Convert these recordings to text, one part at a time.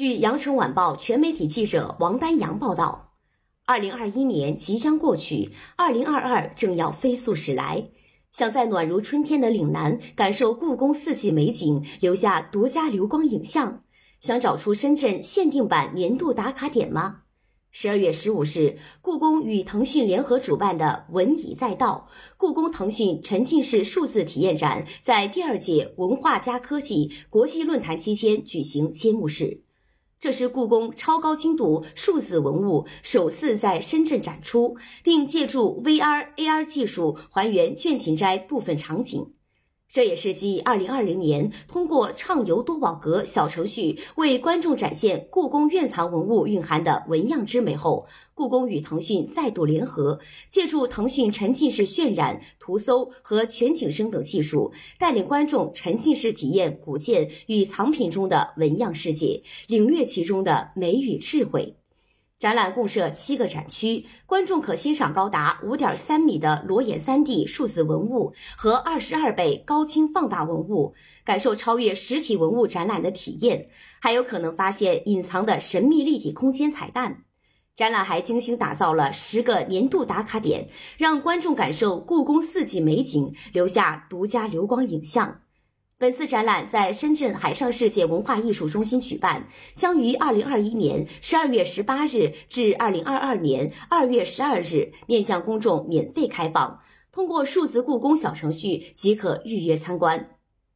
据羊城晚报全媒体记者王丹阳报道，二零二一年即将过去，二零二二正要飞速驶来。想在暖如春天的岭南感受故宫四季美景，留下独家流光影像，想找出深圳限定版年度打卡点吗？十二月十五日，故宫与腾讯联合主办的“文以载道”故宫腾讯沉浸式数字体验展在第二届文化加科技国际论坛期间举行揭幕式。这是故宫超高精度数字文物首次在深圳展出，并借助 VR、AR 技术还原倦勤斋部分场景。这也是继二零二零年通过畅游多宝阁小程序为观众展现故宫院藏文物蕴含的纹样之美后，故宫与腾讯再度联合，借助腾讯沉浸式渲染、图搜和全景声等技术，带领观众沉浸式体验古建与藏品中的纹样世界，领略其中的美与智慧。展览共设七个展区，观众可欣赏高达五点三米的裸眼三 D 数字文物和二十二倍高清放大文物，感受超越实体文物展览的体验，还有可能发现隐藏的神秘立体空间彩蛋。展览还精心打造了十个年度打卡点，让观众感受故宫四季美景，留下独家流光影像。本次展览在深圳海上世界文化艺术中心举办，将于二零二一年十二月十八日至二零二二年二月十二日面向公众免费开放，通过数字故宫小程序即可预约参观。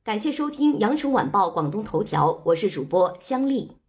感谢收听羊城晚报广东头条，我是主播姜丽。